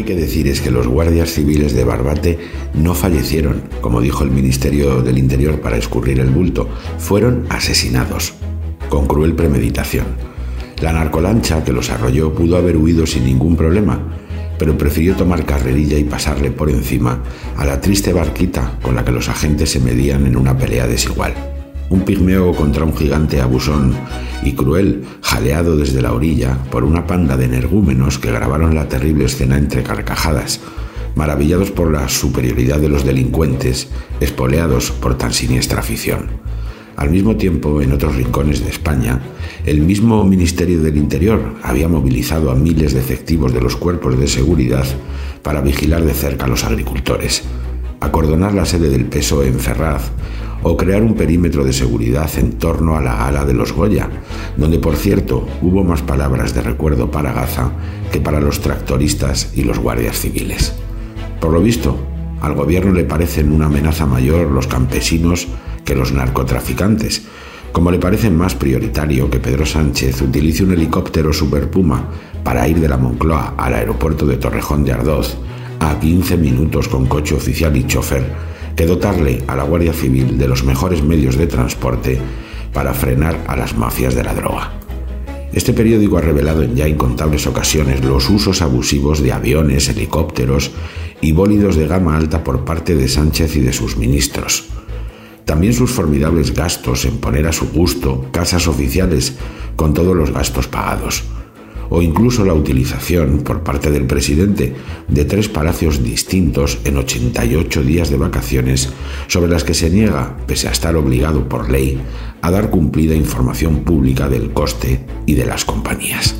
hay que decir es que los guardias civiles de Barbate no fallecieron, como dijo el Ministerio del Interior para escurrir el bulto, fueron asesinados, con cruel premeditación. La narcolancha que los arrolló pudo haber huido sin ningún problema, pero prefirió tomar carrerilla y pasarle por encima a la triste barquita con la que los agentes se medían en una pelea desigual. Un pigmeo contra un gigante abusón y cruel, jaleado desde la orilla por una panda de energúmenos que grabaron la terrible escena entre carcajadas, maravillados por la superioridad de los delincuentes, espoleados por tan siniestra afición. Al mismo tiempo, en otros rincones de España, el mismo Ministerio del Interior había movilizado a miles de efectivos de los cuerpos de seguridad para vigilar de cerca a los agricultores, acordonar la sede del PSOE en Ferraz o crear un perímetro de seguridad en torno a la gala de los Goya, donde por cierto hubo más palabras de recuerdo para Gaza que para los tractoristas y los guardias civiles. Por lo visto, al gobierno le parecen una amenaza mayor los campesinos que los narcotraficantes, como le parece más prioritario que Pedro Sánchez utilice un helicóptero Super Puma para ir de la Moncloa al aeropuerto de Torrejón de Ardoz a 15 minutos con coche oficial y chofer, que dotarle a la Guardia Civil de los mejores medios de transporte para frenar a las mafias de la droga. Este periódico ha revelado en ya incontables ocasiones los usos abusivos de aviones, helicópteros y bólidos de gama alta por parte de Sánchez y de sus ministros. También sus formidables gastos en poner a su gusto casas oficiales con todos los gastos pagados. O incluso la utilización por parte del presidente de tres palacios distintos en 88 días de vacaciones sobre las que se niega, pese a estar obligado por ley, a dar cumplida información pública del coste y de las compañías.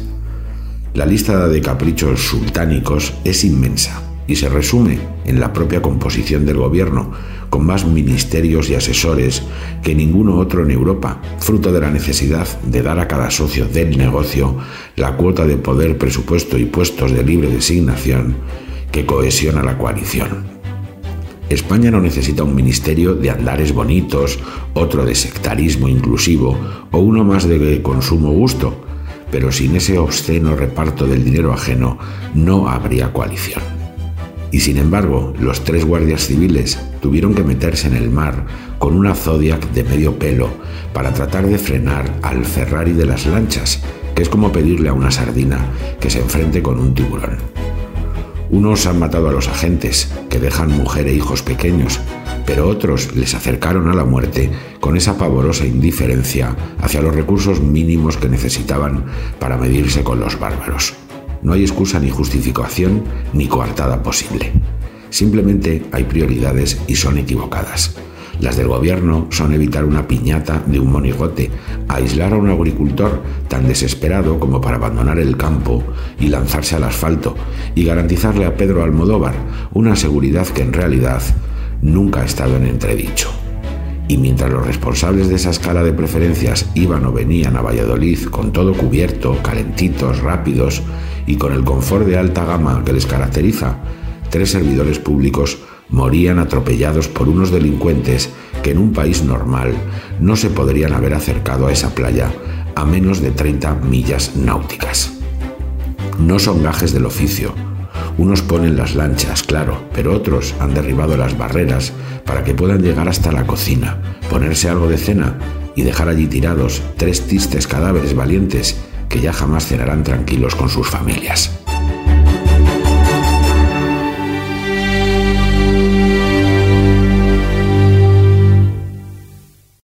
La lista de caprichos sultánicos es inmensa y se resume en la propia composición del gobierno, con más ministerios y asesores que ninguno otro en Europa, fruto de la necesidad de dar a cada socio del negocio la cuota de poder, presupuesto y puestos de libre designación que cohesiona la coalición. España no necesita un ministerio de andares bonitos, otro de sectarismo inclusivo o uno más de consumo gusto, pero sin ese obsceno reparto del dinero ajeno no habría coalición. Y sin embargo, los tres guardias civiles tuvieron que meterse en el mar con una Zodiac de medio pelo para tratar de frenar al Ferrari de las lanchas, que es como pedirle a una sardina que se enfrente con un tiburón. Unos han matado a los agentes, que dejan mujer e hijos pequeños, pero otros les acercaron a la muerte con esa pavorosa indiferencia hacia los recursos mínimos que necesitaban para medirse con los bárbaros. No hay excusa ni justificación ni coartada posible. Simplemente hay prioridades y son equivocadas. Las del gobierno son evitar una piñata de un monigote, aislar a un agricultor tan desesperado como para abandonar el campo y lanzarse al asfalto, y garantizarle a Pedro Almodóvar una seguridad que en realidad nunca ha estado en entredicho. Y mientras los responsables de esa escala de preferencias iban o venían a Valladolid con todo cubierto, calentitos, rápidos y con el confort de alta gama que les caracteriza, tres servidores públicos morían atropellados por unos delincuentes que en un país normal no se podrían haber acercado a esa playa a menos de 30 millas náuticas. No son gajes del oficio, unos ponen las lanchas, claro, pero otros han derribado las barreras para que puedan llegar hasta la cocina, ponerse algo de cena y dejar allí tirados tres tristes cadáveres valientes que ya jamás cenarán tranquilos con sus familias.